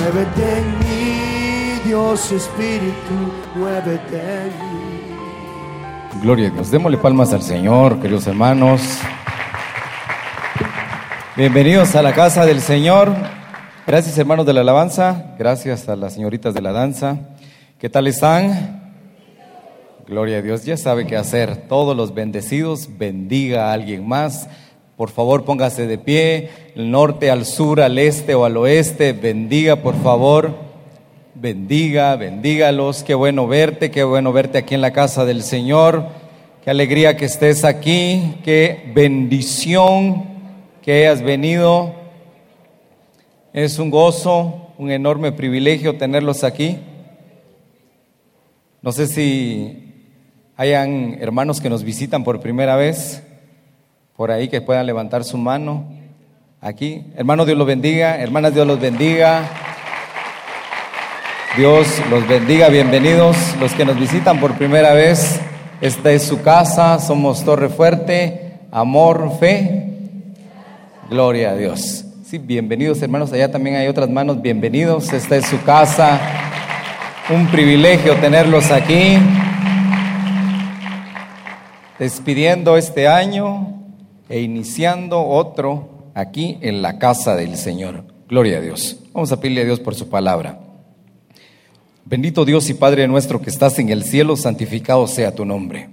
Muévete en mí, Dios Espíritu, muévete en mí. Gloria a Dios. Démosle palmas al Señor, queridos hermanos. Bienvenidos a la casa del Señor. Gracias hermanos de la alabanza. Gracias a las señoritas de la danza. ¿Qué tal están? Gloria a Dios. Ya sabe qué hacer. Todos los bendecidos, bendiga a alguien más. Por favor, póngase de pie, el norte al sur, al este o al oeste. Bendiga, por favor. Bendiga, bendígalos. Qué bueno verte, qué bueno verte aquí en la casa del Señor. Qué alegría que estés aquí. Qué bendición que hayas venido. Es un gozo, un enorme privilegio tenerlos aquí. No sé si hayan hermanos que nos visitan por primera vez por ahí que puedan levantar su mano. Aquí, hermano, Dios los bendiga, hermanas, Dios los bendiga. Dios los bendiga, bienvenidos los que nos visitan por primera vez. Esta es su casa, somos Torre Fuerte, amor, fe, gloria a Dios. Sí, bienvenidos hermanos, allá también hay otras manos, bienvenidos, esta es su casa. Un privilegio tenerlos aquí. Despidiendo este año, e iniciando otro aquí en la casa del Señor. Gloria a Dios. Vamos a pedirle a Dios por su palabra. Bendito Dios y Padre nuestro que estás en el cielo, santificado sea tu nombre.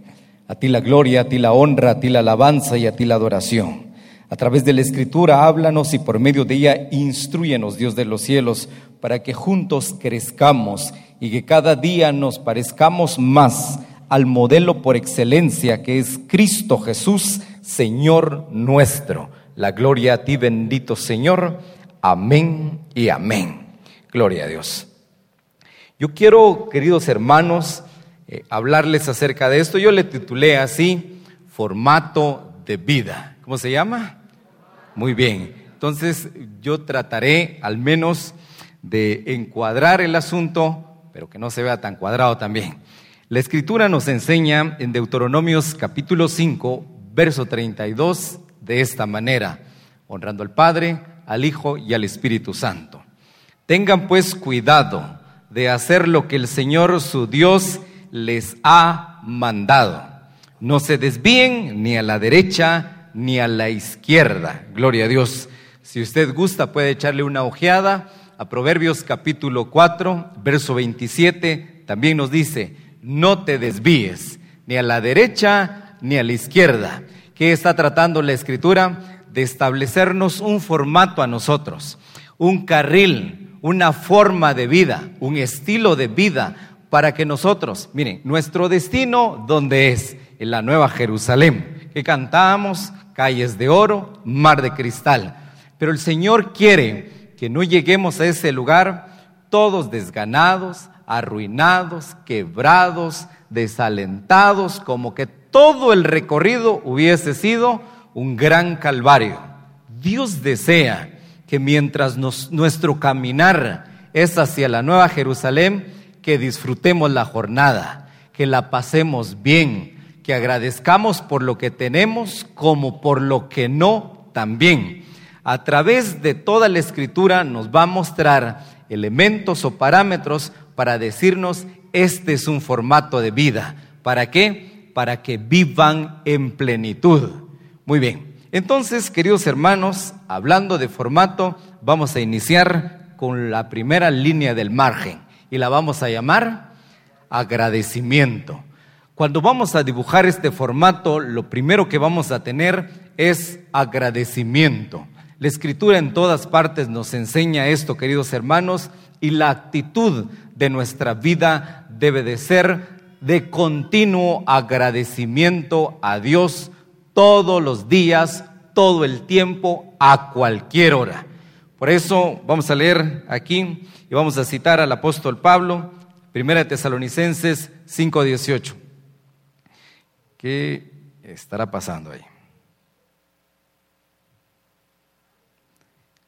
A ti la gloria, a ti la honra, a ti la alabanza y a ti la adoración. A través de la Escritura háblanos y por medio de ella instruyenos, Dios de los cielos, para que juntos crezcamos y que cada día nos parezcamos más al modelo por excelencia que es Cristo Jesús, Señor nuestro. La gloria a ti, bendito Señor. Amén y amén. Gloria a Dios. Yo quiero, queridos hermanos, eh, hablarles acerca de esto. Yo le titulé así, formato de vida. ¿Cómo se llama? Muy bien. Entonces yo trataré al menos de encuadrar el asunto, pero que no se vea tan cuadrado también. La escritura nos enseña en Deuteronomios capítulo 5, verso 32, de esta manera, honrando al Padre, al Hijo y al Espíritu Santo. Tengan pues cuidado de hacer lo que el Señor su Dios les ha mandado. No se desvíen ni a la derecha ni a la izquierda. Gloria a Dios. Si usted gusta puede echarle una ojeada a Proverbios capítulo 4, verso 27. También nos dice, no te desvíes ni a la derecha ni a la izquierda. ¿Qué está tratando la escritura? De establecernos un formato a nosotros, un carril, una forma de vida, un estilo de vida para que nosotros, miren, nuestro destino, ¿dónde es? En la Nueva Jerusalén, que cantamos, calles de oro, mar de cristal. Pero el Señor quiere que no lleguemos a ese lugar todos desganados, arruinados, quebrados, desalentados, como que todo el recorrido hubiese sido un gran calvario. Dios desea que mientras nuestro caminar es hacia la Nueva Jerusalén, que disfrutemos la jornada, que la pasemos bien, que agradezcamos por lo que tenemos como por lo que no también. A través de toda la escritura nos va a mostrar elementos o parámetros para decirnos, este es un formato de vida. ¿Para qué? para que vivan en plenitud. Muy bien. Entonces, queridos hermanos, hablando de formato, vamos a iniciar con la primera línea del margen y la vamos a llamar agradecimiento. Cuando vamos a dibujar este formato, lo primero que vamos a tener es agradecimiento. La escritura en todas partes nos enseña esto, queridos hermanos, y la actitud de nuestra vida debe de ser de continuo agradecimiento a Dios todos los días, todo el tiempo, a cualquier hora. Por eso vamos a leer aquí y vamos a citar al apóstol Pablo, Primera de Tesalonicenses 5:18. ¿Qué estará pasando ahí?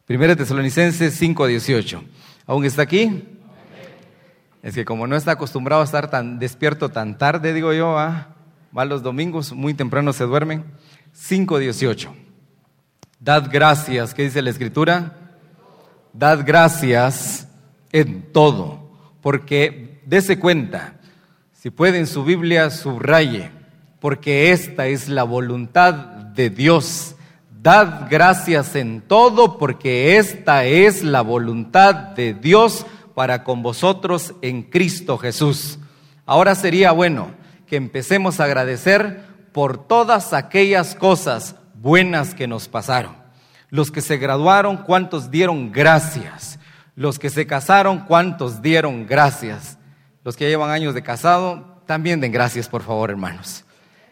Primera de Tesalonicenses 5:18. ¿Aún está aquí? Es que como no está acostumbrado a estar tan despierto tan tarde, digo yo, va los domingos, muy temprano se duermen. 5.18. Dad gracias, ¿qué dice la escritura? Dad gracias en todo, porque dése cuenta, si puede en su Biblia subraye, porque esta es la voluntad de Dios. Dad gracias en todo, porque esta es la voluntad de Dios para con vosotros en Cristo Jesús. Ahora sería bueno que empecemos a agradecer por todas aquellas cosas buenas que nos pasaron. Los que se graduaron, ¿cuántos dieron gracias? Los que se casaron, ¿cuántos dieron gracias? Los que llevan años de casado, también den gracias, por favor, hermanos.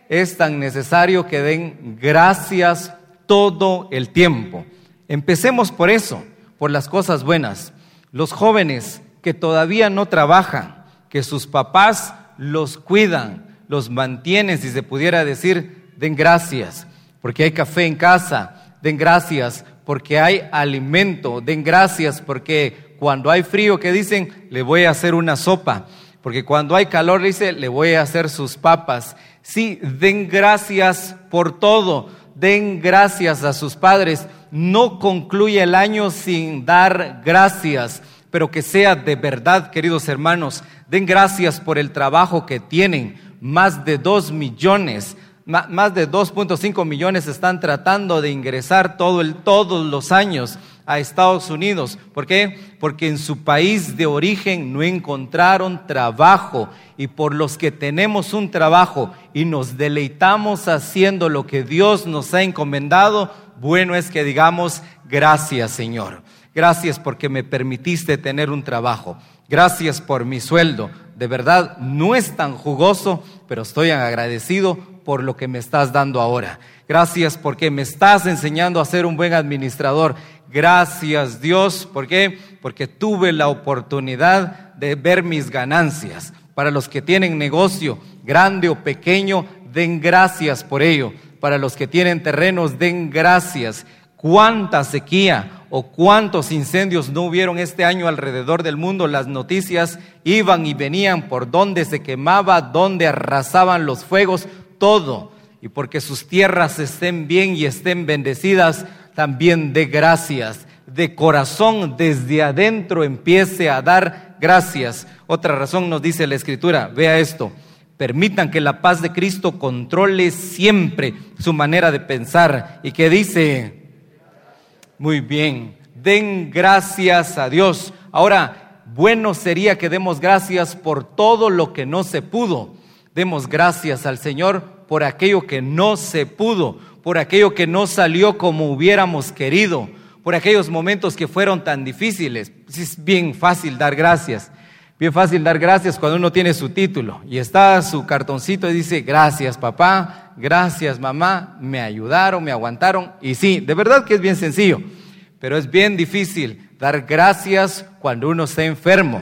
Es tan necesario que den gracias todo el tiempo. Empecemos por eso, por las cosas buenas. Los jóvenes que todavía no trabajan, que sus papás los cuidan, los mantienen, si se pudiera decir, den gracias, porque hay café en casa, den gracias, porque hay alimento, den gracias, porque cuando hay frío, que dicen? Le voy a hacer una sopa, porque cuando hay calor, dice, le voy a hacer sus papas. Sí, den gracias por todo, den gracias a sus padres. No concluye el año sin dar gracias, pero que sea de verdad, queridos hermanos. Den gracias por el trabajo que tienen más de 2 millones, más de 2.5 millones están tratando de ingresar todo el, todos los años a Estados Unidos. ¿Por qué? Porque en su país de origen no encontraron trabajo y por los que tenemos un trabajo y nos deleitamos haciendo lo que Dios nos ha encomendado, bueno es que digamos gracias Señor. Gracias porque me permitiste tener un trabajo. Gracias por mi sueldo. De verdad, no es tan jugoso, pero estoy agradecido por lo que me estás dando ahora. Gracias porque me estás enseñando a ser un buen administrador. Gracias Dios, ¿por qué? Porque tuve la oportunidad de ver mis ganancias. Para los que tienen negocio, grande o pequeño, den gracias por ello. Para los que tienen terrenos, den gracias. ¿Cuánta sequía o cuántos incendios no hubieron este año alrededor del mundo? Las noticias iban y venían por donde se quemaba, donde arrasaban los fuegos, todo. Y porque sus tierras estén bien y estén bendecidas, también de gracias. De corazón, desde adentro, empiece a dar gracias. Otra razón nos dice la Escritura, vea esto. Permitan que la paz de Cristo controle siempre su manera de pensar. Y que dice, muy bien, den gracias a Dios. Ahora, bueno sería que demos gracias por todo lo que no se pudo. Demos gracias al Señor por aquello que no se pudo, por aquello que no salió como hubiéramos querido, por aquellos momentos que fueron tan difíciles. Es bien fácil dar gracias. Bien fácil dar gracias cuando uno tiene su título y está su cartoncito y dice, gracias papá, gracias mamá, me ayudaron, me aguantaron. Y sí, de verdad que es bien sencillo, pero es bien difícil dar gracias cuando uno está enfermo.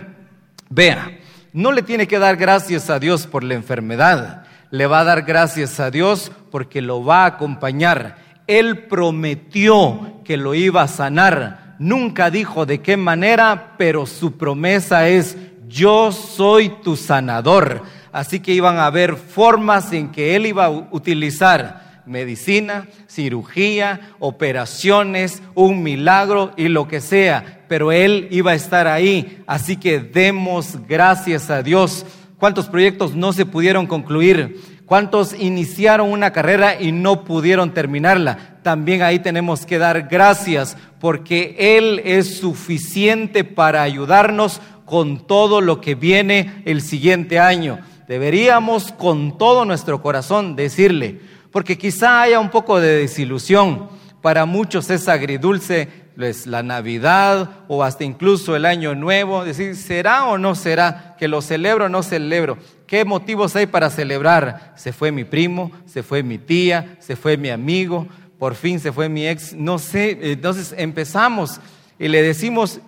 Vea, no le tiene que dar gracias a Dios por la enfermedad, le va a dar gracias a Dios porque lo va a acompañar. Él prometió que lo iba a sanar. Nunca dijo de qué manera, pero su promesa es yo soy tu sanador. Así que iban a haber formas en que él iba a utilizar medicina, cirugía, operaciones, un milagro y lo que sea, pero él iba a estar ahí. Así que demos gracias a Dios. ¿Cuántos proyectos no se pudieron concluir? ¿Cuántos iniciaron una carrera y no pudieron terminarla? También ahí tenemos que dar gracias porque Él es suficiente para ayudarnos con todo lo que viene el siguiente año. Deberíamos con todo nuestro corazón decirle, porque quizá haya un poco de desilusión. Para muchos es agridulce es la Navidad o hasta incluso el Año Nuevo. Decir, ¿será o no será? Que lo celebro o no celebro. ¿Qué motivos hay para celebrar? Se fue mi primo, se fue mi tía, se fue mi amigo, por fin se fue mi ex. No sé, entonces empezamos y le decimos,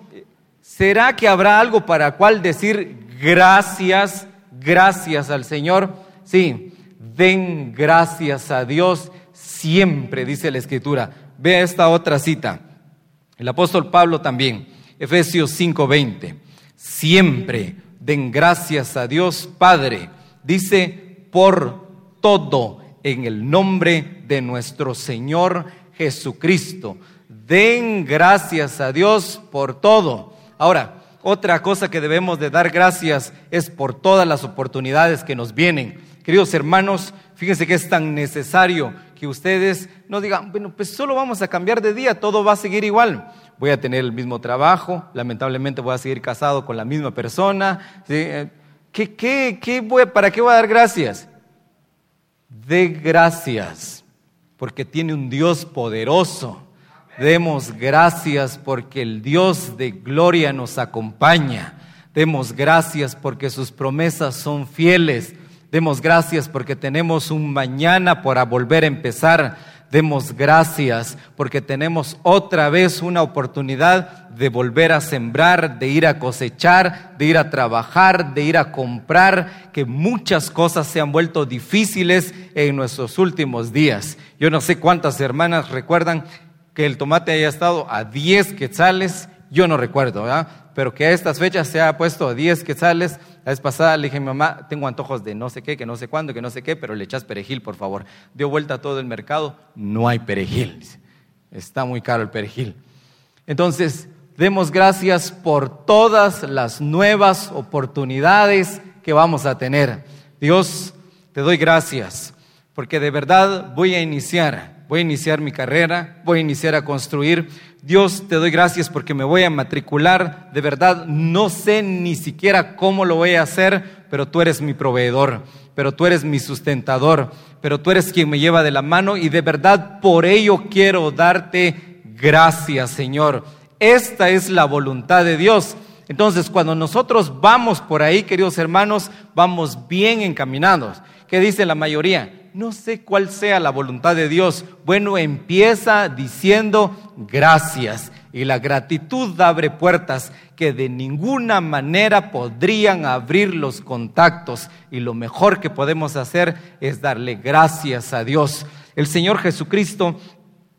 ¿Será que habrá algo para cual decir gracias, gracias al Señor? Sí, den gracias a Dios siempre, dice la Escritura. Vea esta otra cita. El apóstol Pablo también, Efesios 5:20. Siempre den gracias a Dios Padre, dice, por todo en el nombre de nuestro Señor Jesucristo. Den gracias a Dios por todo. Ahora, Otra cosa que debemos de dar gracias es por todas las oportunidades que nos vienen. Queridos hermanos, fíjense que es tan necesario que ustedes no digan, bueno, pues solo vamos a cambiar de día, todo va a seguir igual. Voy a tener el mismo trabajo, lamentablemente voy a seguir casado con la misma persona. ¿Qué, qué, qué voy, ¿Para qué voy a dar gracias? De gracias, porque tiene un Dios poderoso. Demos gracias porque el Dios de gloria nos acompaña. Demos gracias porque sus promesas son fieles. Demos gracias porque tenemos un mañana para volver a empezar. Demos gracias porque tenemos otra vez una oportunidad de volver a sembrar, de ir a cosechar, de ir a trabajar, de ir a comprar, que muchas cosas se han vuelto difíciles en nuestros últimos días. Yo no sé cuántas hermanas recuerdan que el tomate haya estado a 10 quetzales, yo no recuerdo, ¿verdad? Pero que a estas fechas se ha puesto a 10 quetzales la vez pasada le dije a mi mamá, tengo antojos de no sé qué, que no sé cuándo, que no sé qué, pero le echas perejil, por favor. Dio vuelta a todo el mercado, no hay perejil. Está muy caro el perejil. Entonces, demos gracias por todas las nuevas oportunidades que vamos a tener. Dios, te doy gracias, porque de verdad voy a iniciar voy a iniciar mi carrera, voy a iniciar a construir. Dios, te doy gracias porque me voy a matricular. De verdad, no sé ni siquiera cómo lo voy a hacer, pero tú eres mi proveedor, pero tú eres mi sustentador, pero tú eres quien me lleva de la mano y de verdad por ello quiero darte gracias, Señor. Esta es la voluntad de Dios. Entonces, cuando nosotros vamos por ahí, queridos hermanos, vamos bien encaminados. ¿Qué dice la mayoría? No sé cuál sea la voluntad de Dios. Bueno, empieza diciendo gracias. Y la gratitud abre puertas que de ninguna manera podrían abrir los contactos. Y lo mejor que podemos hacer es darle gracias a Dios. El Señor Jesucristo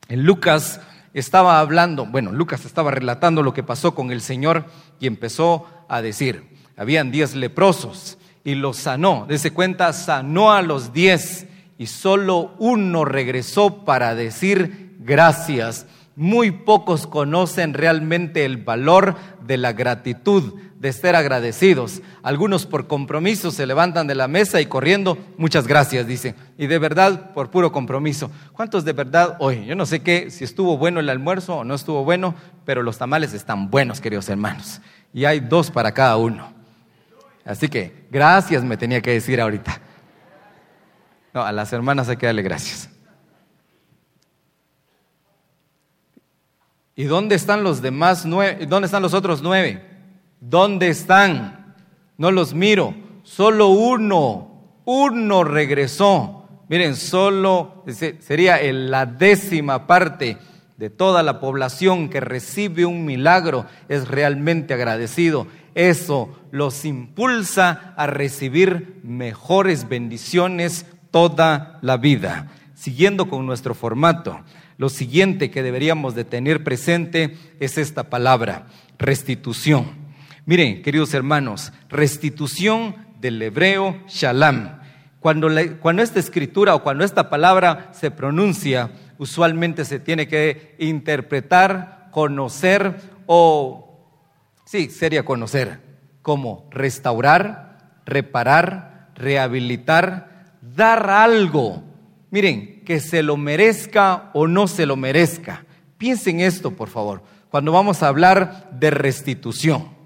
en Lucas estaba hablando, bueno, Lucas estaba relatando lo que pasó con el Señor y empezó a decir, habían diez leprosos y los sanó. Dese cuenta, sanó a los diez y solo uno regresó para decir gracias. Muy pocos conocen realmente el valor de la gratitud, de ser agradecidos. Algunos por compromiso se levantan de la mesa y corriendo, muchas gracias, dice. Y de verdad, por puro compromiso. ¿Cuántos de verdad hoy? Yo no sé qué, si estuvo bueno el almuerzo o no estuvo bueno, pero los tamales están buenos, queridos hermanos. Y hay dos para cada uno. Así que gracias me tenía que decir ahorita. No, a las hermanas hay que darle gracias. ¿Y dónde están los demás nueve? ¿Dónde están los otros nueve? ¿Dónde están? No los miro. Solo uno, uno regresó. Miren, solo sería la décima parte de toda la población que recibe un milagro es realmente agradecido. Eso los impulsa a recibir mejores bendiciones toda la vida. Siguiendo con nuestro formato, lo siguiente que deberíamos de tener presente es esta palabra, restitución. Miren, queridos hermanos, restitución del hebreo shalom. Cuando, cuando esta escritura o cuando esta palabra se pronuncia, usualmente se tiene que interpretar, conocer o, sí, sería conocer, como restaurar, reparar, rehabilitar, dar algo, miren, que se lo merezca o no se lo merezca. Piensen esto, por favor, cuando vamos a hablar de restitución.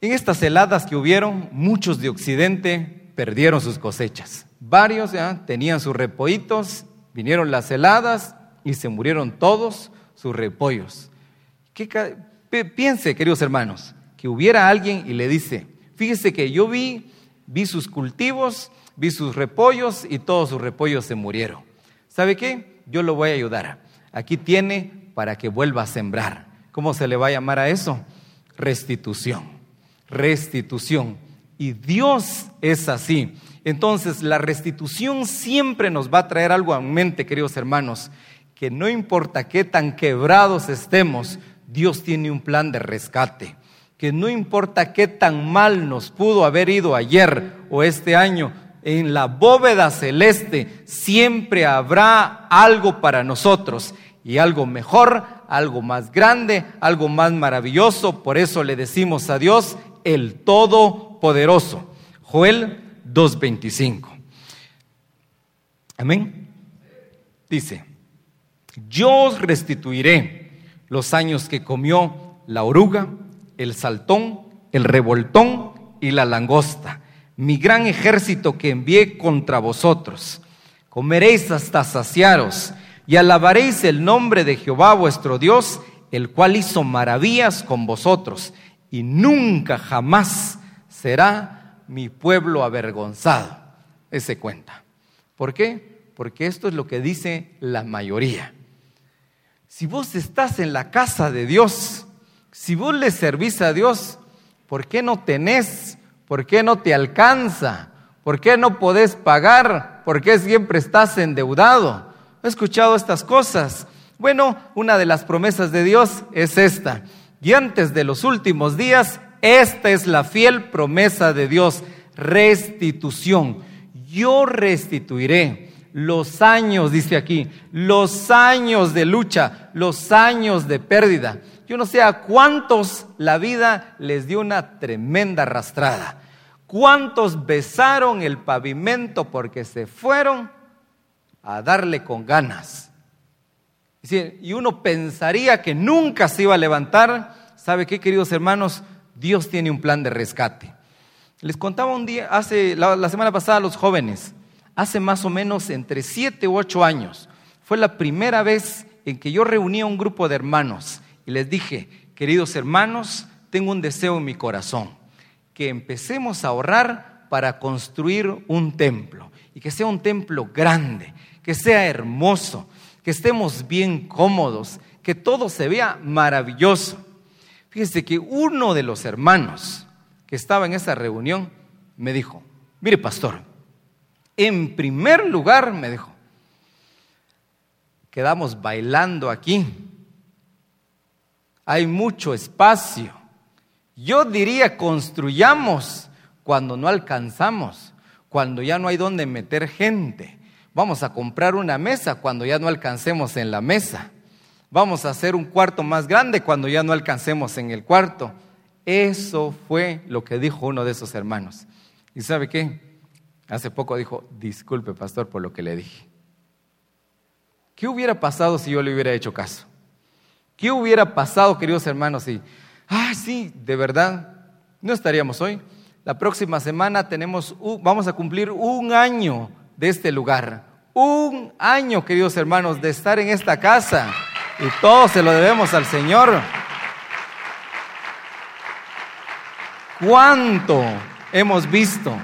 En estas heladas que hubieron, muchos de Occidente perdieron sus cosechas. Varios tenían sus repollitos, vinieron las heladas y se murieron todos sus repollos. piense, queridos hermanos, que hubiera alguien y le dice, fíjese que yo vi, vi sus cultivos vi sus repollos y todos sus repollos se murieron. ¿Sabe qué? Yo lo voy a ayudar. Aquí tiene para que vuelva a sembrar. ¿Cómo se le va a llamar a eso? Restitución. Restitución. Y Dios es así. Entonces, la restitución siempre nos va a traer algo a mente, queridos hermanos, que no importa qué tan quebrados estemos, Dios tiene un plan de rescate. Que no importa qué tan mal nos pudo haber ido ayer o este año, en la bóveda celeste siempre habrá algo para nosotros. y algo mejor, algo más grande, algo más maravilloso. Por eso le decimos a Dios el Todopoderoso. Joel 2.25. Amén. Dice, yo os restituiré los años que comió la oruga, el saltón, el revoltón y la langosta, mi gran ejército que envié contra vosotros. Comeréis hasta saciaros y alabaréis el nombre de Jehová vuestro Dios, el cual hizo maravillas con vosotros, y nunca jamás será mi pueblo avergonzado. Ese cuenta. ¿Por qué? Porque esto es lo que dice la mayoría. Si vos estás en la casa de Dios, si vos le servís a Dios, ¿por qué no tenés? ¿Por qué no te alcanza? ¿Por qué no podés pagar? ¿Por qué siempre estás endeudado? He escuchado estas cosas. Bueno, una de las promesas de Dios es esta. Y antes de los últimos días, esta es la fiel promesa de Dios, restitución. Yo restituiré los años, dice aquí, los años de lucha, los años de pérdida. Yo no sé a cuántos la vida les dio una tremenda arrastrada. ¿Cuántos besaron el pavimento porque se fueron a darle con ganas. Y uno pensaría que nunca se iba a levantar. ¿Sabe qué, queridos hermanos? Dios tiene un plan de rescate. Les contaba un día, hace la, semana pasada a los jóvenes, hace más o menos entre siete u ocho años, fue la primera vez en que yo reuní a un grupo de hermanos y les dije, queridos hermanos, tengo un deseo en mi corazón, que empecemos a ahorrar para construir un templo y que sea un templo grande, que sea hermoso, que estemos bien cómodos, que todo se vea maravilloso. Fíjese que uno de los hermanos que estaba en esa reunión me dijo, mire pastor, en primer lugar me dijo, quedamos bailando aquí, hay mucho espacio, yo diría construyamos cuando no alcanzamos, cuando ya no hay donde meter gente. Vamos a comprar una mesa cuando ya no alcancemos en la mesa. Vamos a hacer un cuarto más grande cuando ya no alcancemos en el cuarto. Eso fue lo que dijo uno de esos hermanos. ¿Y sabe qué? Hace poco dijo, disculpe pastor por lo que le dije. ¿Qué hubiera pasado si yo le hubiera hecho caso? ¿Qué hubiera pasado, queridos hermanos, si, ah, sí, de verdad, no estaríamos hoy? La próxima semana tenemos, vamos a cumplir un año de este lugar un año, queridos hermanos, de estar en esta casa y todo se lo debemos al Señor. ¿Cuánto hemos visto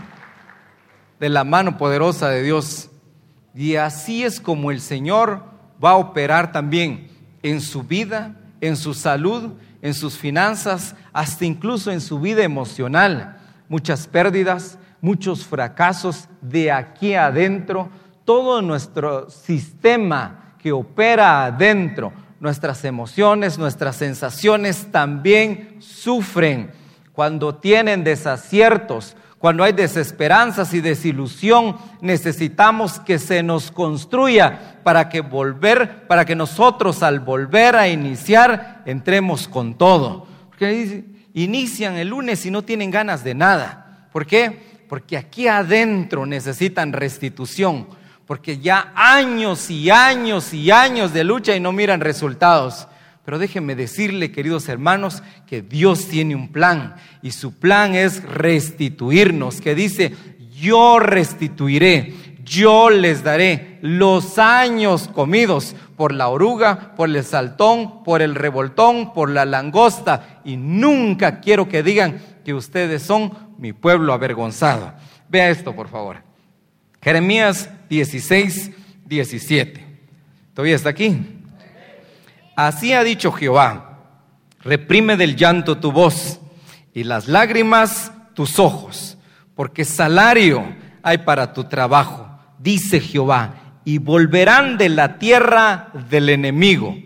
de la mano poderosa de Dios? Y así es como el Señor va a operar también en su vida, en su salud, en sus finanzas, hasta incluso en su vida emocional. Muchas pérdidas, muchos fracasos de aquí adentro todo nuestro sistema que opera adentro, nuestras emociones, nuestras sensaciones también sufren cuando tienen desaciertos, cuando hay desesperanzas y desilusión, necesitamos que se nos construya para que volver, para que nosotros al volver a iniciar entremos con todo. Porque inician el lunes y no tienen ganas de nada. ¿Por qué? Porque aquí adentro necesitan restitución porque ya años y años y años de lucha y no miran resultados. Pero déjenme decirle, queridos hermanos, que Dios tiene un plan y su plan es restituirnos, que dice, yo restituiré, yo les daré los años comidos por la oruga, por el saltón, por el revoltón, por la langosta, y nunca quiero que digan que ustedes son mi pueblo avergonzado. Vea esto, por favor. Jeremías 16, 17. ¿Todavía está aquí? Así ha dicho Jehová, reprime del llanto tu voz y las lágrimas tus ojos, porque salario hay para tu trabajo, dice Jehová, y volverán de la tierra del enemigo.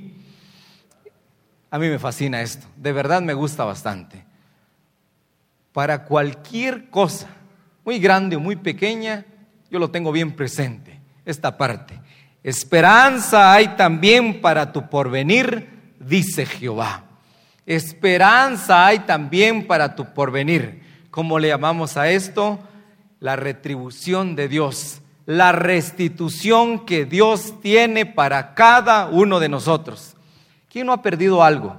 A mí me fascina esto, de verdad me gusta bastante. Para cualquier cosa, muy grande o muy pequeña, yo lo tengo bien presente, esta parte. Esperanza hay también para tu porvenir, dice Jehová. Esperanza hay también para tu porvenir. ¿Cómo le llamamos a esto? La retribución de Dios, la restitución que Dios tiene para cada uno de nosotros. ¿Quién no ha perdido algo?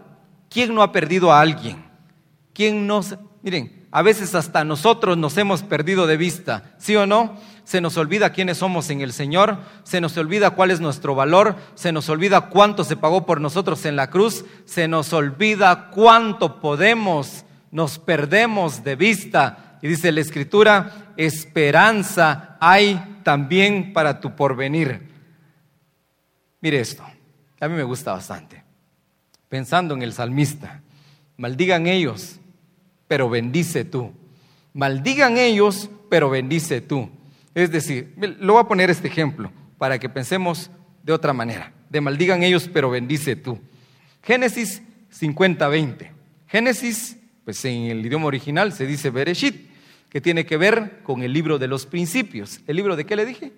¿Quién no ha perdido a alguien? ¿Quién no? Miren, a veces hasta nosotros nos hemos perdido de vista, ¿sí o no? Se nos olvida quiénes somos en el Señor, se nos olvida cuál es nuestro valor, se nos olvida cuánto se pagó por nosotros en la cruz, se nos olvida cuánto podemos, nos perdemos de vista. Y dice la Escritura, esperanza hay también para tu porvenir. Mire esto, a mí me gusta bastante. Pensando en el salmista, maldigan ellos, pero bendice tú. Maldigan ellos, pero bendice tú. Es decir, lo voy a poner este ejemplo para que pensemos de otra manera. De maldigan ellos, pero bendice tú. Génesis 50-20. Génesis, pues en el idioma original se dice Bereshit, que tiene que ver con el libro de los principios. ¿El libro de qué le dije?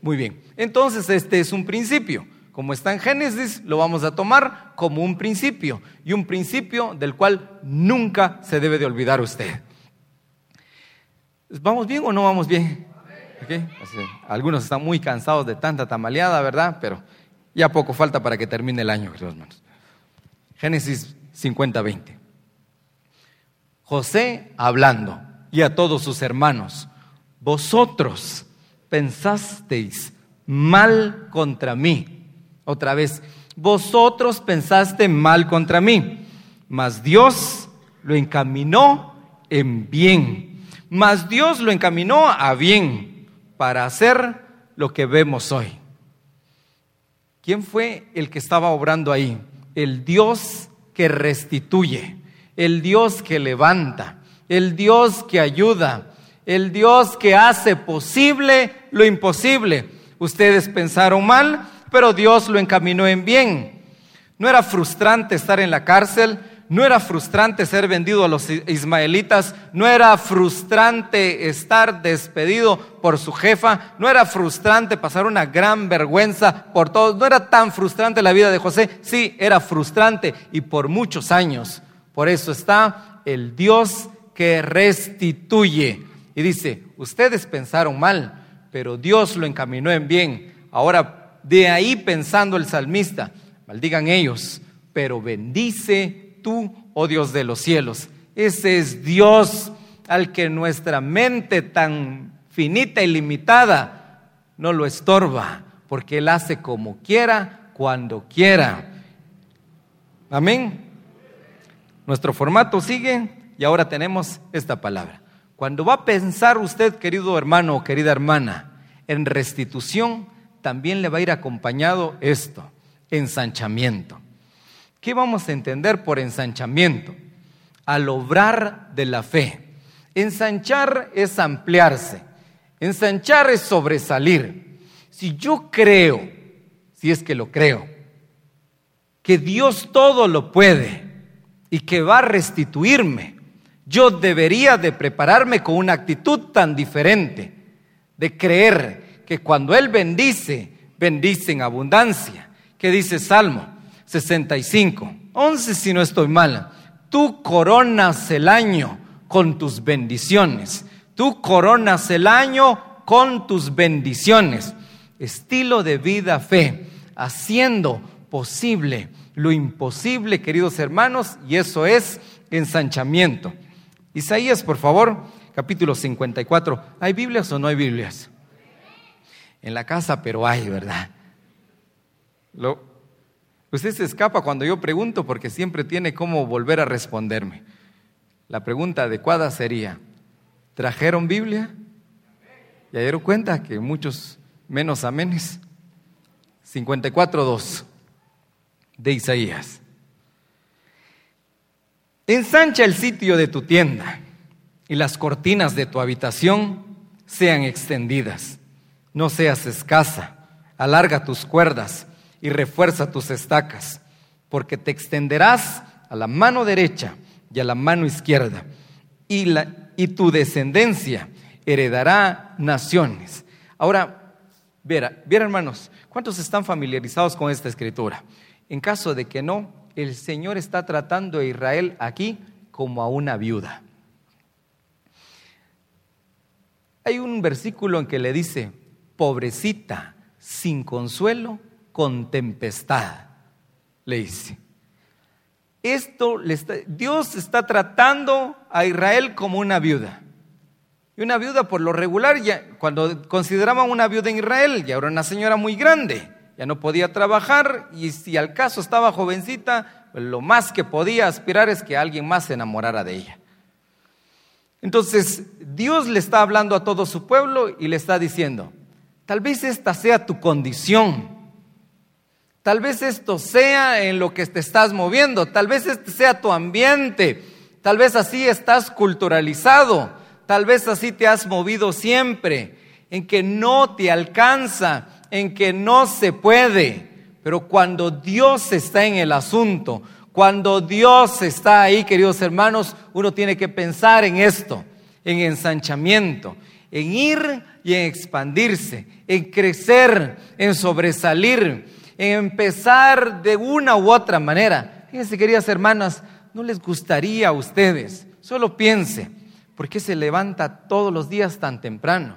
Muy bien. Entonces, este es un principio. Como está en Génesis, lo vamos a tomar como un principio y un principio del cual nunca se debe de olvidar usted. ¿Vamos bien o no vamos bien? Algunos están muy cansados de tanta tamaleada, ¿verdad? Pero ya poco falta para que termine el año, queridos hermanos. Génesis 50, 20. José hablando y a todos sus hermanos, vosotros pensasteis mal contra mí. Otra vez, vosotros pensaste mal contra mí, mas Dios lo encaminó en bien. Mas Dios lo encaminó a bien para hacer lo que vemos hoy. ¿Quién fue el que estaba obrando ahí? El Dios que restituye, el Dios que levanta, el Dios que ayuda, el Dios que hace posible lo imposible. Ustedes pensaron mal, pero Dios lo encaminó en bien. No era frustrante estar en la cárcel, no era frustrante ser vendido a los ismaelitas, no era frustrante estar despedido por su jefa, no era frustrante pasar una gran vergüenza por todos, no era tan frustrante la vida de José, sí, era frustrante y por muchos años. Por eso está el Dios que restituye. Y dice, ustedes pensaron mal, pero Dios lo encaminó en bien. Ahora, de ahí pensando el salmista, maldigan ellos, pero bendice tú, oh Dios de los cielos. Ese es Dios al que nuestra mente tan finita y limitada no lo estorba, porque Él hace como quiera, cuando quiera. Amén. Nuestro formato sigue y ahora tenemos esta palabra. Cuando va a pensar usted, querido hermano o querida hermana, en restitución, también le va a ir acompañado esto, ensanchamiento. ¿Qué vamos a entender por ensanchamiento? Al obrar de la fe. Ensanchar es ampliarse. Ensanchar es sobresalir. Si yo creo, si es que lo creo, que Dios todo lo puede y que va a restituirme, yo debería de prepararme con una actitud tan diferente, de creer que cuando Él bendice, bendice en abundancia. ¿Qué dice Salmo? 65, 11 si no estoy mala. Tú coronas el año con tus bendiciones. Tú coronas el año con tus bendiciones. Estilo de vida fe, haciendo posible lo imposible, queridos hermanos, y eso es ensanchamiento. Isaías, por favor, capítulo 54. ¿Hay Biblias o no hay Biblias? En la casa, pero hay, ¿verdad? Lo, Usted se escapa cuando yo pregunto porque siempre tiene cómo volver a responderme. La pregunta adecuada sería, ¿trajeron Biblia? Y dieron cuenta que muchos menos amenes. 54.2 de Isaías. Ensancha el sitio de tu tienda y las cortinas de tu habitación sean extendidas. No seas escasa, alarga tus cuerdas y refuerza tus estacas, porque te extenderás a la mano derecha y a la mano izquierda, y, la, y tu descendencia heredará naciones. Ahora, Viera, hermanos, ¿cuántos están familiarizados con esta escritura? En caso de que no, el Señor está tratando a Israel aquí como a una viuda. Hay un versículo en que le dice, pobrecita, sin consuelo, con tempestad, le dice. Esto le está, Dios está tratando a Israel como una viuda. Y una viuda por lo regular, ya, cuando consideraban una viuda en Israel, ya era una señora muy grande, ya no podía trabajar y si al caso estaba jovencita, lo más que podía aspirar es que alguien más se enamorara de ella. Entonces, Dios le está hablando a todo su pueblo y le está diciendo, tal vez esta sea tu condición, tal vez esto sea en lo que te estás moviendo, tal vez este sea tu ambiente, tal vez así estás culturalizado, tal vez así te has movido siempre, en que no te alcanza, en que no se puede, pero cuando Dios está en el asunto, cuando Dios está ahí, queridos hermanos, uno tiene que pensar en esto, en ensanchamiento, en ir y en expandirse, en crecer, en sobresalir, empezar de una u otra manera. Fíjense, queridas hermanas, ¿no les gustaría a ustedes? Solo piense, ¿por qué se levanta todos los días tan temprano?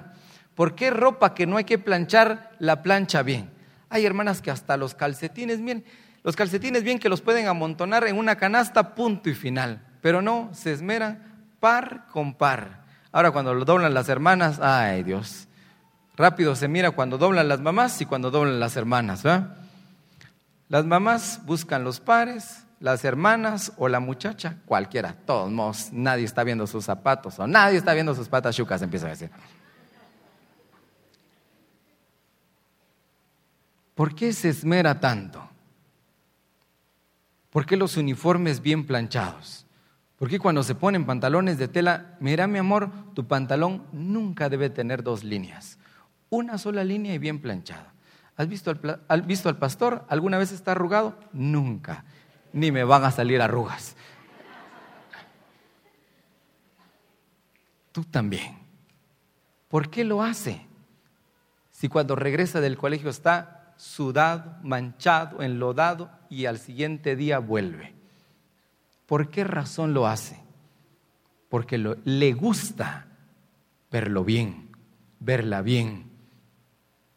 ¿Por qué ropa que no hay que planchar la plancha bien? Hay hermanas que hasta los calcetines, bien, los calcetines bien que los pueden amontonar en una canasta, punto y final. Pero no, se esmeran par con par. Ahora cuando lo doblan las hermanas, ay Dios, rápido se mira cuando doblan las mamás y cuando doblan las hermanas. Las mamás buscan los pares, las hermanas o la muchacha, cualquiera, todos modos, nadie está viendo sus zapatos o nadie está viendo sus patas chucas, empieza a decir. ¿Por qué se esmera tanto? ¿Por qué los uniformes bien planchados? ¿Por qué cuando se ponen pantalones de tela, mira mi amor, tu pantalón nunca debe tener dos líneas? Una sola línea y bien planchada. ¿Has visto al, visto al pastor? ¿Alguna vez está arrugado? Nunca. Ni me van a salir arrugas. Tú también. ¿Por qué lo hace? Si cuando regresa del colegio está sudado, manchado, enlodado y al siguiente día vuelve. ¿Por qué razón lo hace? Porque le gusta verlo bien, verla bien.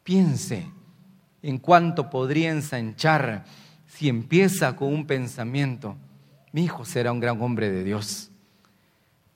Piense en cuánto podría ensanchar si empieza con un pensamiento. Mi hijo será un gran hombre de Dios.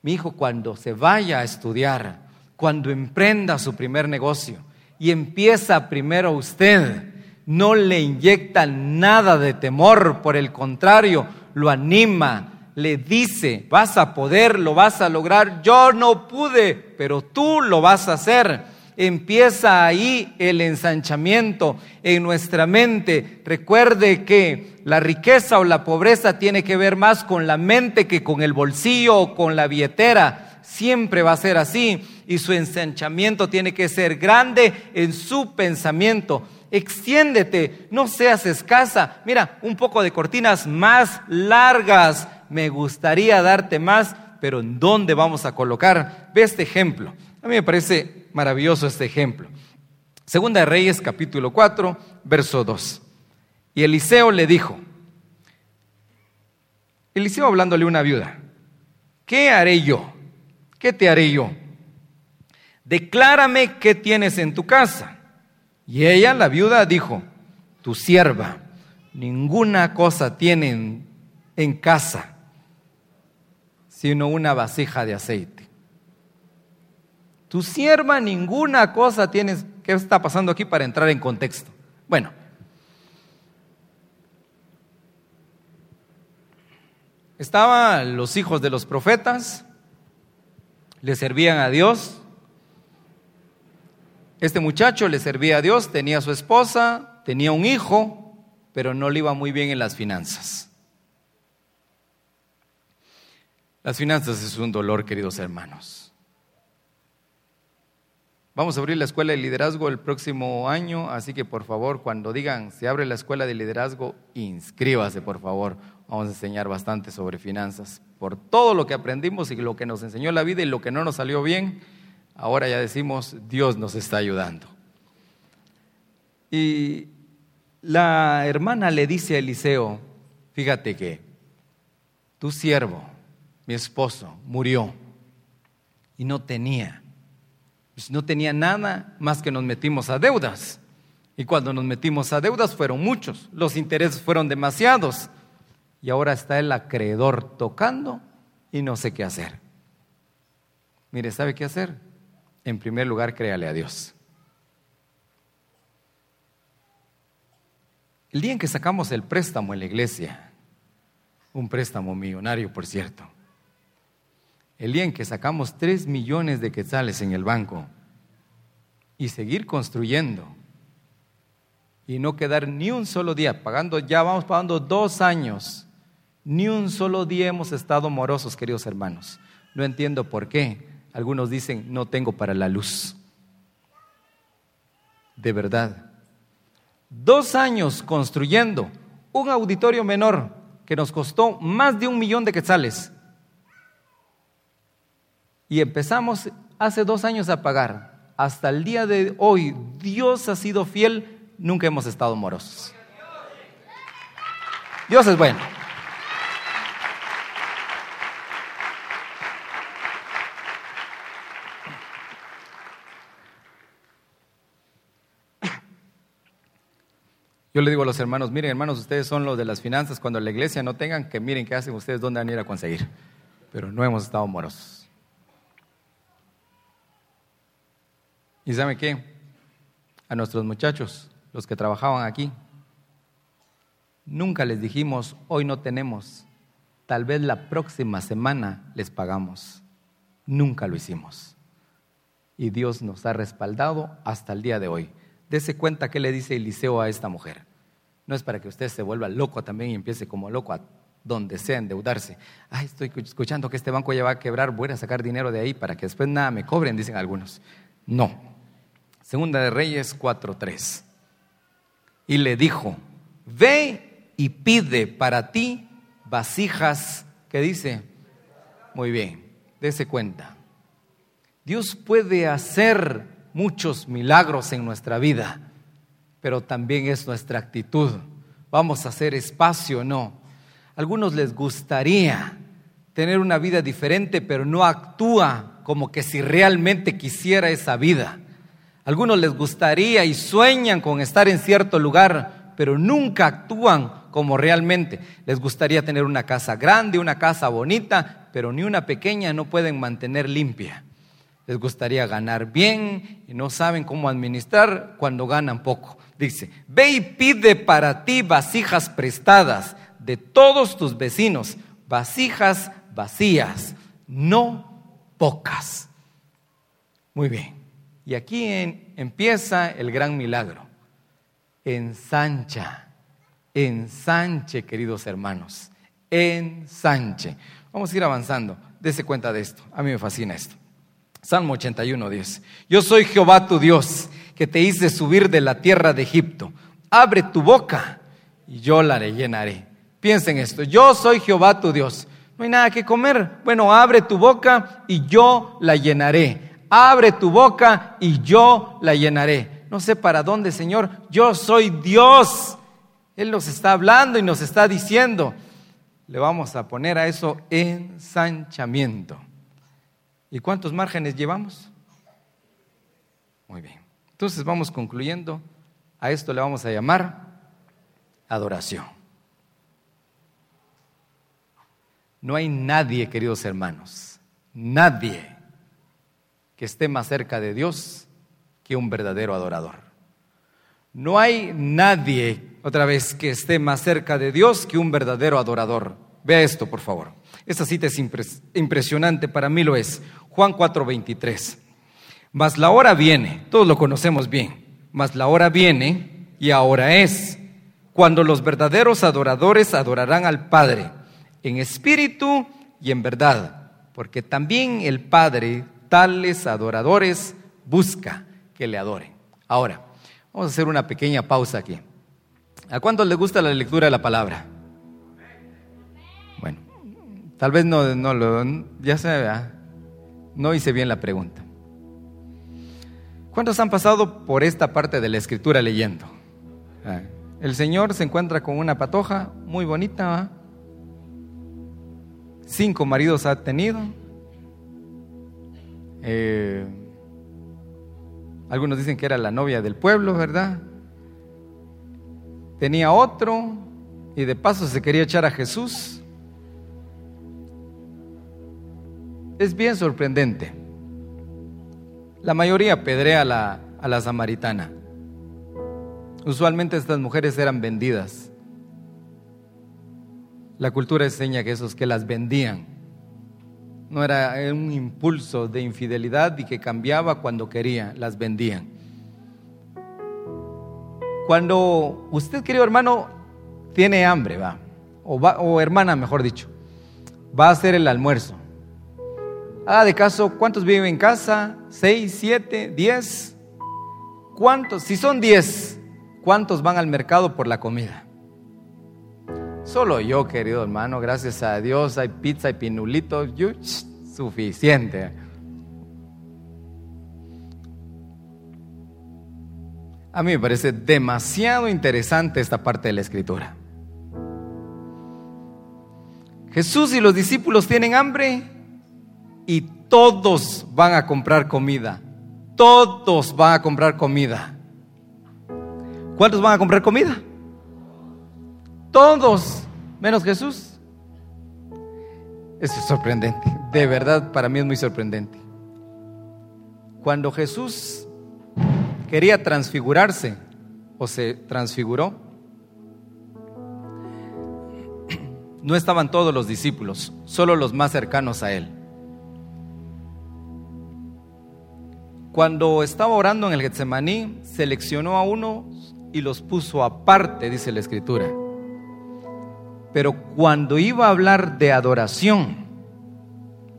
Mi hijo cuando se vaya a estudiar, cuando emprenda su primer negocio y empieza primero usted, no le inyecta nada de temor, por el contrario, lo anima, le dice, vas a poder, lo vas a lograr, yo no pude, pero tú lo vas a hacer. Empieza ahí el ensanchamiento en nuestra mente. Recuerde que la riqueza o la pobreza tiene que ver más con la mente que con el bolsillo o con la billetera. Siempre va a ser así y su ensanchamiento tiene que ser grande en su pensamiento extiéndete, no seas escasa. Mira, un poco de cortinas más largas. Me gustaría darte más, pero ¿en dónde vamos a colocar? Ve este ejemplo. A mí me parece maravilloso este ejemplo. Segunda de Reyes, capítulo 4, verso 2. Y Eliseo le dijo, Eliseo hablándole a una viuda, ¿qué haré yo? ¿Qué te haré yo? Declárame qué tienes en tu casa y ella, la viuda, dijo, tu sierva, ninguna cosa tiene en, casa, sino una vasija de aceite. Tu sierva ninguna cosa tienes. ¿Qué está pasando aquí para entrar en contexto? Bueno, estaban los hijos de los profetas, le servían a Dios, este muchacho le servía a Dios, tenía su esposa, tenía un hijo, pero no le iba muy bien en las finanzas. Las finanzas es un dolor, queridos hermanos. Vamos a abrir la escuela de liderazgo el próximo año, así que por favor, cuando digan se abre la escuela de liderazgo, inscríbase, por favor. Vamos a enseñar bastante sobre finanzas. Por todo lo que aprendimos y lo que nos enseñó la vida y lo que no nos salió bien, Ahora ya decimos, Dios nos está ayudando. Y la hermana le dice a Eliseo, fíjate que tu siervo, mi esposo, murió y no tenía, pues no tenía nada más que nos metimos a deudas. Y cuando nos metimos a deudas fueron muchos, los intereses fueron demasiados. Y ahora está el acreedor tocando y no sé qué hacer. Mire, ¿sabe qué hacer? En primer lugar, créale a Dios. El día en que sacamos el préstamo en la iglesia, un préstamo millonario, por cierto, el día en que sacamos tres millones de quetzales en el banco y seguir construyendo y no quedar ni un solo día pagando, ya vamos pagando dos años, ni un solo día hemos estado morosos, queridos hermanos. No entiendo por qué. Algunos dicen, no tengo para la luz. De verdad, dos años construyendo un auditorio menor que nos costó más de un millón de quetzales. Y empezamos hace dos años a pagar. Hasta el día de hoy, Dios ha sido fiel, nunca hemos estado morosos. Dios es bueno. Yo le digo a los hermanos, miren hermanos, ustedes son los de las finanzas, cuando la iglesia no tengan, que miren qué hacen ustedes, dónde van a ir a conseguir. Pero no hemos estado morosos. ¿Y sabe qué? A nuestros muchachos, los que trabajaban aquí, nunca les dijimos, hoy no tenemos, tal vez la próxima semana les pagamos. Nunca lo hicimos. Y Dios nos ha respaldado hasta el día de hoy. Dese cuenta que le dice Eliseo a esta mujer. No es para que usted se vuelva loco también y empiece como loco a donde sea endeudarse. Ay, estoy escuchando que este banco ya va a quebrar, voy a sacar dinero de ahí para que después nada me cobren, dicen algunos. No. Segunda de Reyes 4:3. Y le dijo, ve y pide para ti vasijas, ¿qué dice? Muy bien, dése cuenta. Dios puede hacer muchos milagros en nuestra vida pero también es nuestra actitud. Vamos a hacer espacio, no. algunos les gustaría tener una vida diferente, pero no actúa como que si realmente quisiera esa vida. Algunos les gustaría y sueñan con estar en cierto lugar, pero nunca actúan como realmente. Les gustaría tener una casa grande, una casa bonita, pero ni una pequeña no pueden mantener limpia. Les gustaría ganar bien y no saben cómo administrar cuando ganan poco. Dice, ve y pide para ti vasijas prestadas de todos tus vecinos, vasijas vacías, no pocas. Muy bien. Y aquí empieza el gran milagro. Ensancha, ensanche, queridos hermanos, ensanche. Vamos a ir avanzando. Dese cuenta de esto. A mí me fascina esto. Salmo 81, 10. Yo soy Jehová tu Dios que te hice subir de la tierra de Egipto. Abre tu boca y yo la llenaré. Piensen esto, yo soy Jehová tu Dios. No hay nada que comer. Bueno, abre tu boca y yo la llenaré. Abre tu boca y yo la llenaré. No sé para dónde, Señor. Yo soy Dios. Él nos está hablando y nos está diciendo. Le vamos a poner a eso ensanchamiento. ¿Y cuántos márgenes llevamos? Muy bien. Entonces vamos concluyendo. A esto le vamos a llamar adoración. No hay nadie, queridos hermanos, nadie que esté más cerca de Dios que un verdadero adorador. No hay nadie, otra vez, que esté más cerca de Dios que un verdadero adorador. Vea esto, por favor. Esta cita es impresionante, para mí lo es. Juan 4:23. Mas la hora viene, todos lo conocemos bien, mas la hora viene y ahora es, cuando los verdaderos adoradores adorarán al Padre en espíritu y en verdad, porque también el Padre tales adoradores busca que le adoren. Ahora, vamos a hacer una pequeña pausa aquí. ¿A cuántos les gusta la lectura de la palabra? Bueno, tal vez no, no lo, ya se, no hice bien la pregunta. ¿Cuántos han pasado por esta parte de la escritura leyendo? Ah, el Señor se encuentra con una patoja muy bonita. Cinco maridos ha tenido. Eh, algunos dicen que era la novia del pueblo, ¿verdad? Tenía otro y de paso se quería echar a Jesús. Es bien sorprendente. La mayoría pedrea a la, a la samaritana. Usualmente estas mujeres eran vendidas. La cultura enseña que esos que las vendían no era un impulso de infidelidad y que cambiaba cuando quería, las vendían. Cuando usted, querido hermano, tiene hambre, va, o, va, o hermana, mejor dicho, va a hacer el almuerzo. Haga de caso, ¿cuántos viven en casa? ¿Seis, siete, diez? ¿Cuántos? Si son diez, ¿cuántos van al mercado por la comida? Solo yo, querido hermano, gracias a Dios hay pizza y pinulitos, suficiente. A mí me parece demasiado interesante esta parte de la escritura. Jesús y los discípulos tienen hambre y todos van a comprar comida. Todos van a comprar comida. ¿Cuántos van a comprar comida? Todos, menos Jesús. Eso es sorprendente. De verdad, para mí es muy sorprendente. Cuando Jesús quería transfigurarse o se transfiguró, no estaban todos los discípulos, solo los más cercanos a él. Cuando estaba orando en el Getsemaní, seleccionó a unos y los puso aparte, dice la Escritura. Pero cuando iba a hablar de adoración,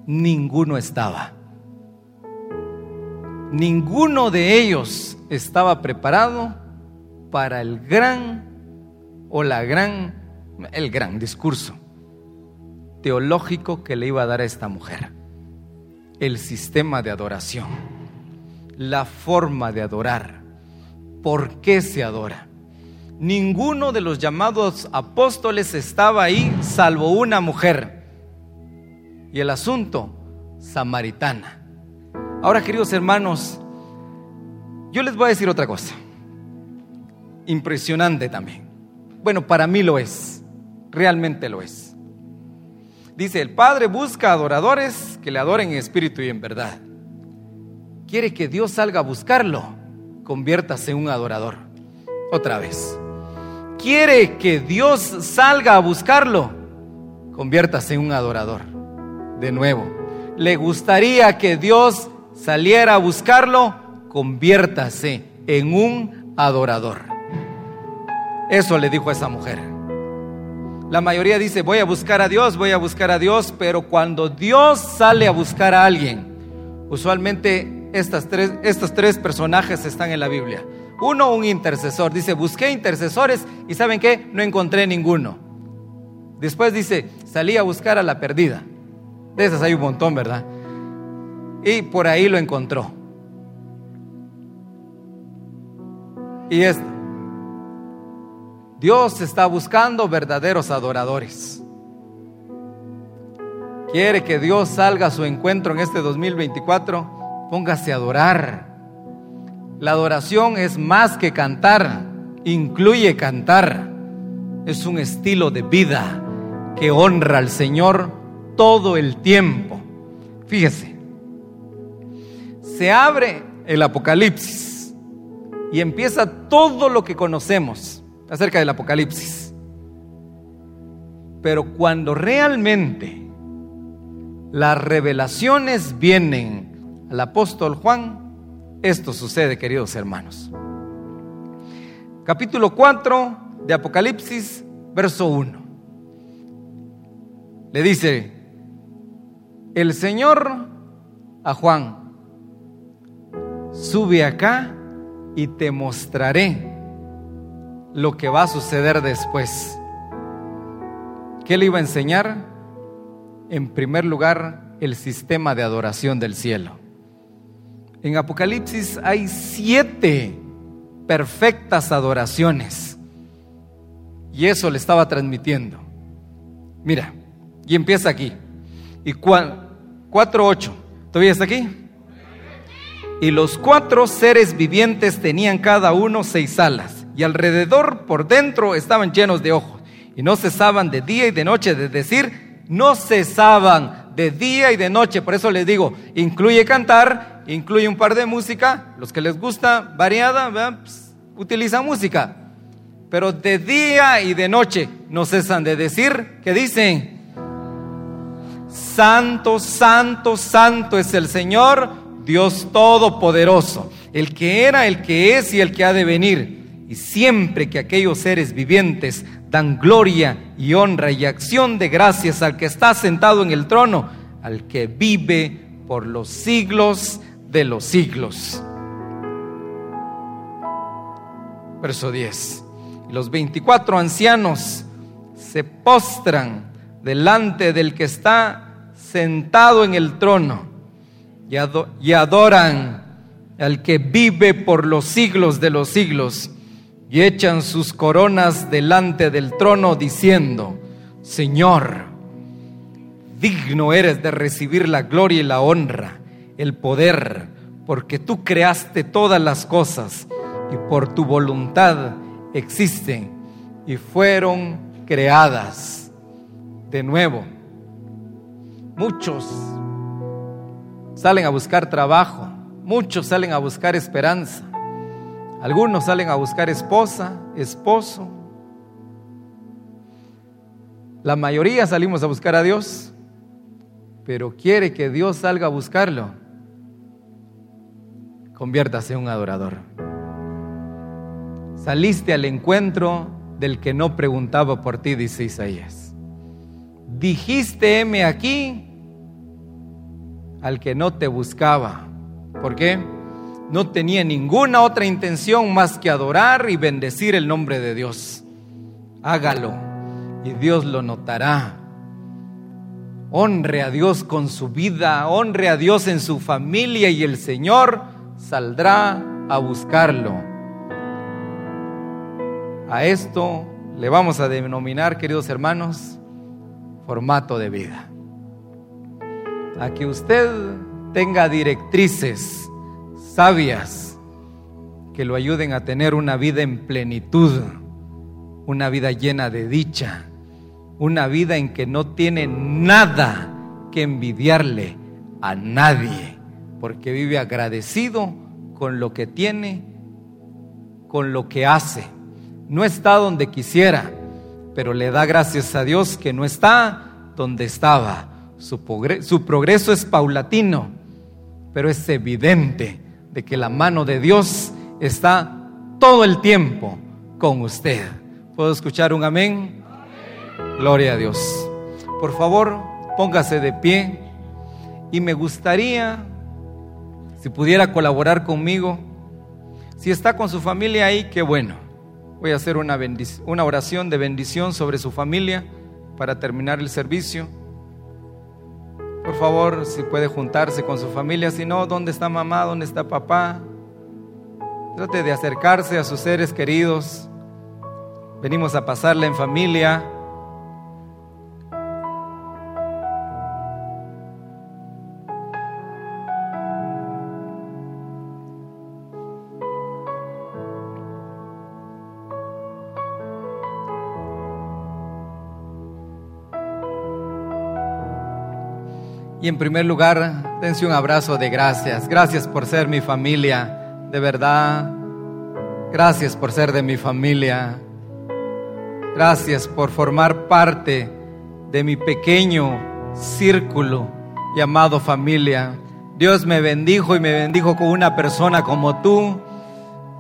ninguno estaba. Ninguno de ellos estaba preparado para el gran o la gran, el gran discurso teológico que le iba a dar a esta mujer. El sistema de adoración, la forma de adorar, por qué se adora. Ninguno de los llamados apóstoles estaba ahí salvo una mujer. Y el asunto, samaritana. Ahora, queridos hermanos, yo les voy a decir otra cosa. Impresionante también. Bueno, para mí lo es. Realmente lo es. Dice, el Padre busca adoradores que le adoren en espíritu y en verdad. Quiere que Dios salga a buscarlo. Conviértase en un adorador. Otra vez. Quiere que Dios salga a buscarlo. Conviértase en un adorador. De nuevo. Le gustaría que Dios saliera a buscarlo conviértase en un adorador. Eso le dijo a esa mujer. La mayoría dice, voy a buscar a Dios, voy a buscar a Dios, pero cuando Dios sale a buscar a alguien, usualmente tres, estos tres personajes están en la Biblia. Uno, un intercesor. Dice, busqué intercesores y ¿saben qué? No encontré ninguno. Después dice, salí a buscar a la perdida. De esas hay un montón, ¿verdad? Y por ahí lo encontró. Y esto, Dios está buscando verdaderos adoradores. Quiere que Dios salga a su encuentro en este 2024. Póngase a adorar. La adoración es más que cantar, incluye cantar. Es un estilo de vida que honra al Señor todo el tiempo. Fíjese, se abre el Apocalipsis y empieza todo lo que conocemos acerca del Apocalipsis. Pero cuando realmente las revelaciones vienen al apóstol Juan, esto sucede, queridos hermanos. Capítulo 4 de Apocalipsis, verso 1. Le dice el Señor a Juan, sube acá y te mostraré lo que va a suceder después. ¿Qué le iba a enseñar? En primer lugar, el sistema de adoración del cielo. En Apocalipsis hay siete perfectas adoraciones. Y eso le estaba transmitiendo. Mira, y empieza aquí. Y 4.8, ¿todavía está aquí? Y los cuatro seres vivientes tenían cada uno seis alas, y alrededor por dentro estaban llenos de ojos, y no cesaban de día y de noche, de decir, no cesaban de día y de noche. Por eso les digo, incluye cantar, incluye un par de música, los que les gusta variada, pues, utilizan música. Pero de día y de noche no cesan de decir, que dicen, Santo, santo, santo es el Señor Dios Todopoderoso, el que era, el que es y el que ha de venir. Y siempre que aquellos seres vivientes dan gloria y honra y acción de gracias al que está sentado en el trono, al que vive por los siglos de los siglos. Verso 10. Los 24 ancianos se postran delante del que está sentado en el trono y adoran al que vive por los siglos de los siglos y echan sus coronas delante del trono diciendo, Señor, digno eres de recibir la gloria y la honra, el poder, porque tú creaste todas las cosas y por tu voluntad existen y fueron creadas. De nuevo, muchos salen a buscar trabajo, muchos salen a buscar esperanza, algunos salen a buscar esposa, esposo. La mayoría salimos a buscar a Dios, pero quiere que Dios salga a buscarlo. Conviértase en un adorador. Saliste al encuentro del que no preguntaba por ti, dice Isaías. Dijiste, heme aquí, al que no te buscaba. ¿Por qué? No tenía ninguna otra intención más que adorar y bendecir el nombre de Dios. Hágalo y Dios lo notará. Honre a Dios con su vida, honre a Dios en su familia y el Señor saldrá a buscarlo. A esto le vamos a denominar, queridos hermanos, formato de vida a que usted tenga directrices sabias que lo ayuden a tener una vida en plenitud, una vida llena de dicha, una vida en que no tiene nada que envidiarle a nadie, porque vive agradecido con lo que tiene, con lo que hace. No está donde quisiera, pero le da gracias a Dios que no está donde estaba su, progreso es paulatino, pero es evidente de que la mano de Dios está todo el tiempo con usted. ¿Puedo escuchar un amén? Gloria a Dios. Por favor, póngase de pie y me gustaría, si pudiera colaborar conmigo, si está con su familia ahí, qué bueno. Voy a hacer una, oración de bendición sobre su familia para terminar el servicio. Por favor, si puede juntarse con su familia, si no, ¿dónde está mamá? ¿Dónde está papá? Trate de acercarse a sus seres queridos. Venimos a pasarla en familia. Y en primer lugar, dense un abrazo de gracias. Gracias por ser mi familia, de verdad. Gracias por ser de mi familia. Gracias por formar parte de mi pequeño círculo llamado familia. Dios me bendijo y me bendijo con una persona como tú.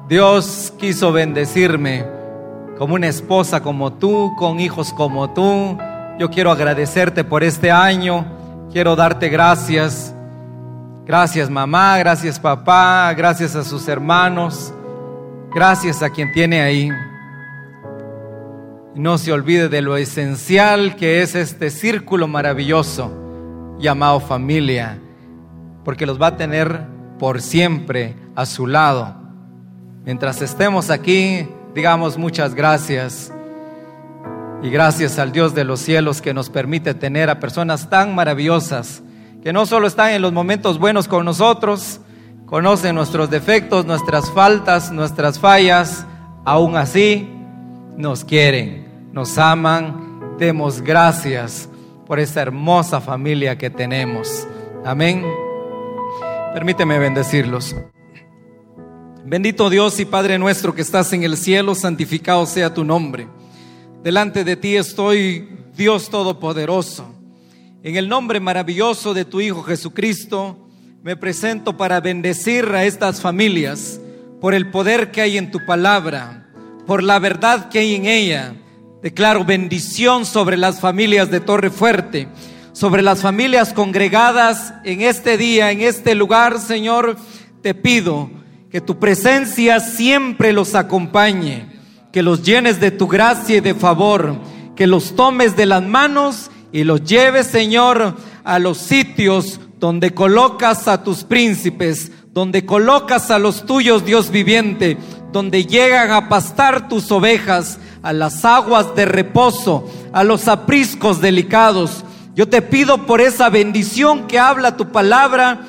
Dios quiso bendecirme como una esposa como tú, con hijos como tú. Yo quiero agradecerte por este año Quiero darte gracias. Gracias mamá, gracias papá, gracias a sus hermanos, gracias a quien tiene ahí. No se olvide de lo esencial que es este círculo maravilloso llamado familia, porque los va a tener por siempre a su lado. Mientras estemos aquí, digamos muchas gracias. Y gracias al Dios de los cielos que nos permite tener a personas tan maravillosas, que no solo están en los momentos buenos con nosotros, conocen nuestros defectos, nuestras faltas, nuestras fallas, aún así nos quieren, nos aman, demos gracias por esta hermosa familia que tenemos. Amén. Permíteme bendecirlos. Bendito Dios y Padre nuestro que estás en el cielo, santificado sea tu nombre. Delante de ti estoy, Dios Todopoderoso. En el nombre maravilloso de tu Hijo Jesucristo, me presento para bendecir a estas familias por el poder que hay en tu palabra, por la verdad que hay en ella. Declaro bendición sobre las familias de Torre Fuerte, sobre las familias congregadas en este día, en este lugar, Señor. Te pido que tu presencia siempre los acompañe que los llenes de tu gracia y de favor, que los tomes de las manos y los lleves, Señor, a los sitios donde colocas a tus príncipes, donde colocas a los tuyos, Dios viviente, donde llegan a pastar tus ovejas, a las aguas de reposo, a los apriscos delicados. Yo te pido por esa bendición que habla tu palabra,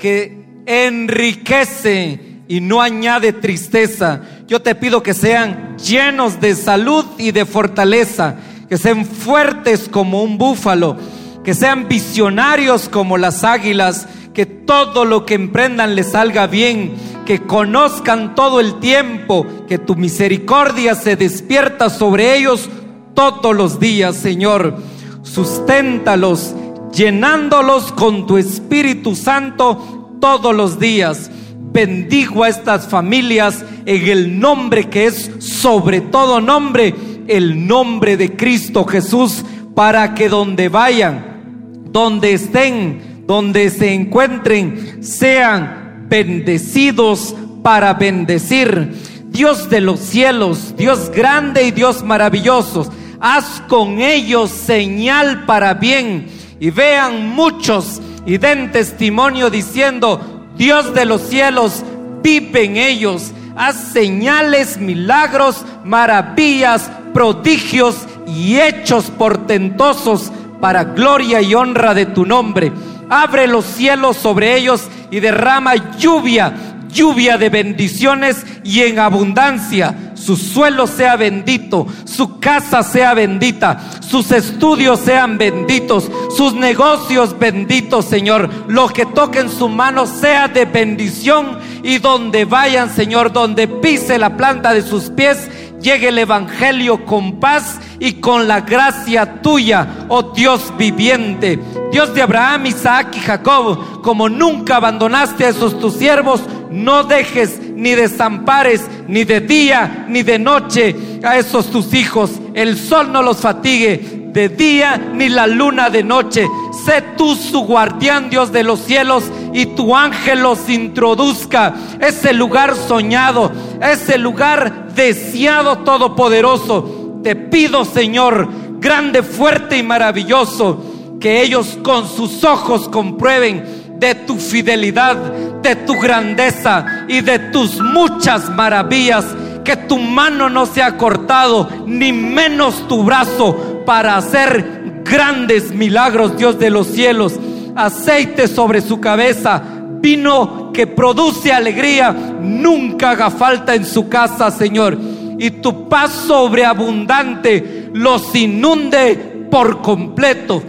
que enriquece y no añade tristeza. Yo te pido que sean llenos de salud y de fortaleza, que sean fuertes como un búfalo, que sean visionarios como las águilas, que todo lo que emprendan les salga bien, que conozcan todo el tiempo, que tu misericordia se despierta sobre ellos todos los días, Señor. Susténtalos, llenándolos con tu Espíritu Santo todos los días bendigo a estas familias en el nombre que es sobre todo nombre, el nombre de Cristo Jesús, para que donde vayan, donde estén, donde se encuentren, sean bendecidos para bendecir. Dios de los cielos, Dios grande y Dios maravilloso, haz con ellos señal para bien y vean muchos y den testimonio diciendo, Dios de los cielos, vive en ellos. Haz señales, milagros, maravillas, prodigios y hechos portentosos para gloria y honra de tu nombre. Abre los cielos sobre ellos y derrama lluvia, lluvia de bendiciones y en abundancia su suelo sea bendito, su casa sea bendita, sus estudios sean benditos, sus negocios benditos, Señor. Lo que toquen su mano sea de bendición y donde vayan, Señor, donde pise la planta de sus pies, llegue el Evangelio con paz y con la gracia tuya, oh Dios viviente. Dios de Abraham, Isaac y Jacob, como nunca abandonaste a esos tus siervos, no dejes ni desampares ni de día ni de noche a esos tus hijos. El sol no los fatigue de día ni la luna de noche. Sé tú su guardián, Dios de los cielos, y tu ángel los introduzca. Ese lugar soñado, ese lugar deseado todopoderoso. Te pido, Señor, grande, fuerte y maravilloso, que ellos con sus ojos comprueben de tu fidelidad, de tu grandeza y de tus muchas maravillas. Que tu mano no se ha cortado, ni menos tu brazo para hacer grandes milagros, Dios de los cielos. Aceite sobre su cabeza, vino que produce alegría, nunca haga falta en su casa, Señor. Y tu paz sobreabundante los inunde por completo,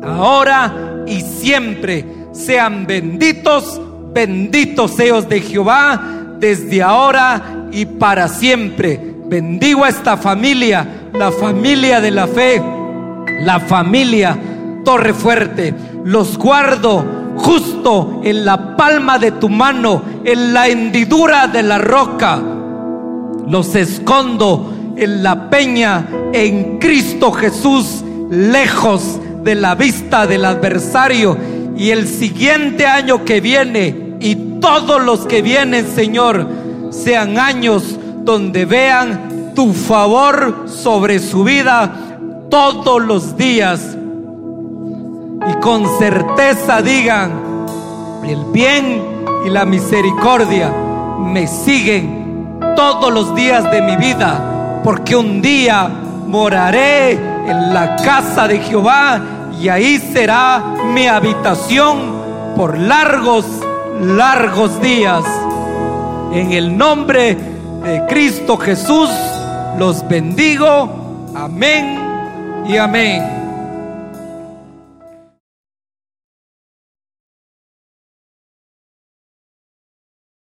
ahora y siempre sean benditos, benditos seos de Jehová desde ahora y para siempre. Bendigo a esta familia, la familia de la fe, la familia Torre Fuerte. Los guardo justo en la palma de tu mano, en la hendidura de la roca. Los escondo en la peña, en Cristo Jesús, lejos de la vista del adversario. Y el siguiente año que viene y todos los que vienen, Señor, sean años donde vean tu favor sobre su vida todos los días. Y con certeza digan, el bien y la misericordia me siguen todos los días de mi vida, porque un día moraré en la casa de Jehová y ahí será mi habitación por largos, largos días. En el nombre de Cristo Jesús los bendigo. Amén y amén.